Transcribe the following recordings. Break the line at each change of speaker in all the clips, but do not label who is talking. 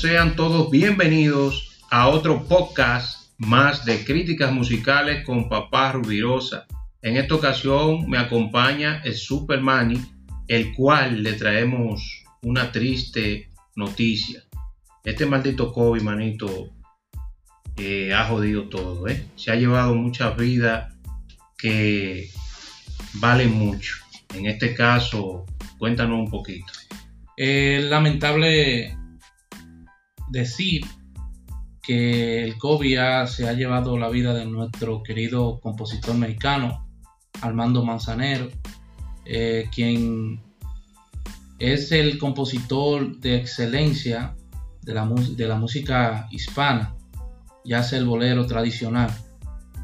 sean todos bienvenidos a otro podcast más de críticas musicales con Papá Rubirosa. En esta ocasión me acompaña el Superman, el cual le traemos una triste noticia. Este maldito COVID, manito, eh, ha jodido todo, ¿eh? Se ha llevado muchas vidas que valen mucho. En este caso, cuéntanos un poquito.
Es lamentable decir que el COVID se ha llevado la vida de nuestro querido compositor mexicano, Armando Manzanero, eh, quien es el compositor de excelencia de la, música hispana, ya sea el bolero tradicional,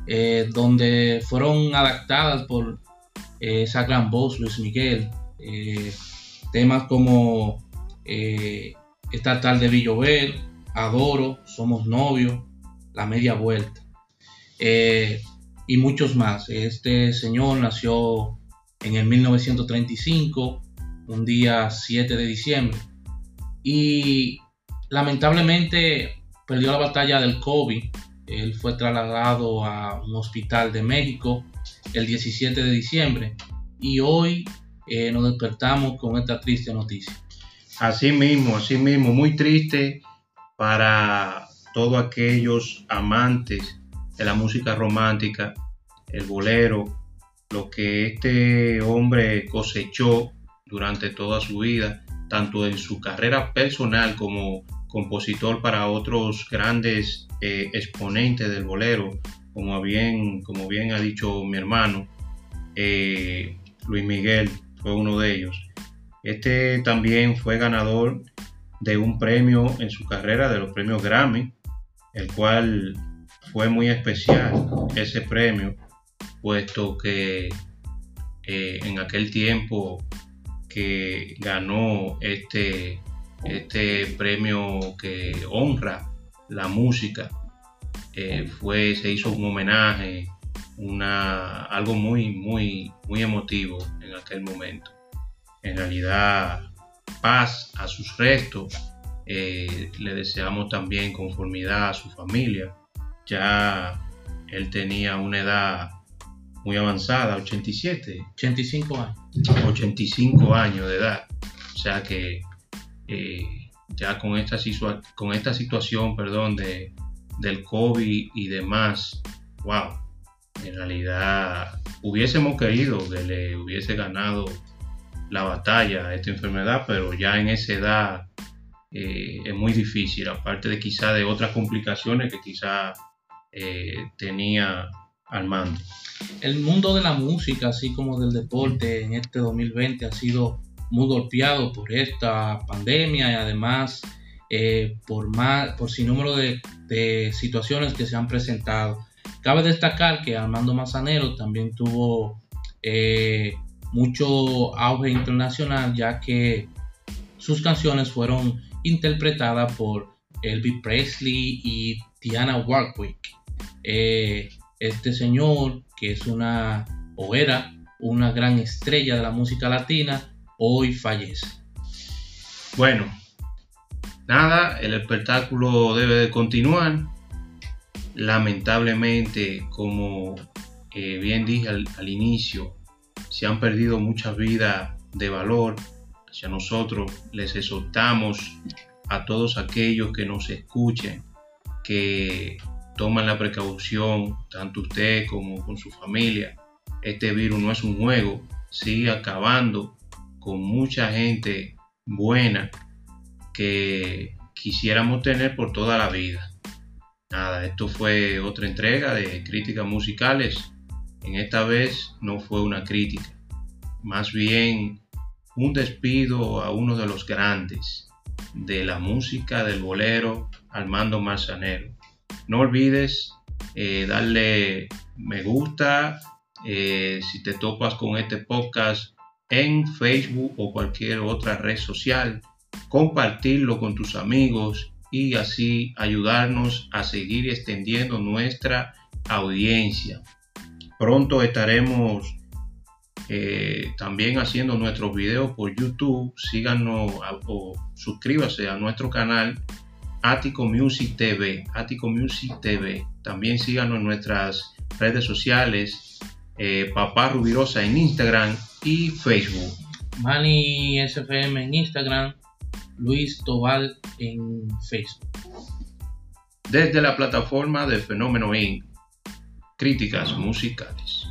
eh, donde fueron adaptadas por eh, esa gran voz, Luis Miguel, temas como Esta tarde vi llover, Adoro, Somos Novios, La Media Vuelta eh, y muchos más. Este señor nació en el 1935, un día 7 de diciembre, y lamentablemente perdió la batalla del COVID. Él fue trasladado a un hospital de México el 17 de diciembre y hoy eh, nos despertamos con esta triste noticia.
Así mismo, así mismo, muy triste para todos aquellos amantes de la música romántica, el bolero, lo que este hombre cosechó durante toda su vida, tanto en su carrera personal como compositor para otros grandes eh, exponentes del bolero, como bien, como bien ha dicho mi hermano, eh, Luis Miguel fue uno de ellos. Este también fue ganador de un premio en su carrera, de los premios Grammy, el cual fue muy especial ese premio, puesto que eh, en aquel tiempo que ganó este, este premio que honra la música, eh, fue, se hizo un homenaje, una, algo muy, muy, muy emotivo en aquel momento. En realidad paz a sus restos. Eh, le deseamos también conformidad a su familia. Ya él tenía una edad muy avanzada, 87.
85 años.
85 años de edad. O sea que eh, ya con esta, con esta situación perdón, de, del COVID y demás, wow, en realidad hubiésemos querido que le hubiese ganado la batalla a esta enfermedad, pero ya en esa edad eh, es muy difícil, aparte de quizá de otras complicaciones que quizá eh, tenía Armando.
El mundo de la música, así como del deporte en este 2020 ha sido muy golpeado por esta pandemia y además eh, por, más, por sin número de, de, situaciones que se han presentado. Cabe destacar que Armando Mazanero también tuvo mucho auge internacional ya que sus canciones fueron interpretadas por Elvis Presley y Diana Warwick. Eh, este señor, que es una o era una gran estrella de la música latina, hoy fallece.
Bueno, nada, el espectáculo debe de continuar. Lamentablemente, como eh, bien dije al inicio, se han perdido muchas vidas de valor. Hacia nosotros les exhortamos a todos aquellos que nos escuchen, que toman la precaución, tanto usted como con su familia. Este virus no es un juego, sigue acabando con mucha gente buena que quisiéramos tener por toda la vida. Nada, esto fue otra entrega de críticas musicales en esta vez no fue una crítica, más bien un despido a uno de los grandes de la música del bolero, Armando Manzanero. No olvides eh, darle me gusta eh, si te topas con este podcast en Facebook o cualquier otra red social, compartirlo con tus amigos y así ayudarnos a seguir extendiendo nuestra audiencia. Pronto estaremos eh, también haciendo nuestros videos por YouTube. Síganos o suscríbase a nuestro canal Ático Music TV, Ático Music TV. También síganos en nuestras redes sociales, eh, Papá Rubirosa en Instagram y Facebook.
Mani SFM en Instagram, Luis Tobal en Facebook.
Desde la plataforma de Fenómeno Inc. Críticas musicales.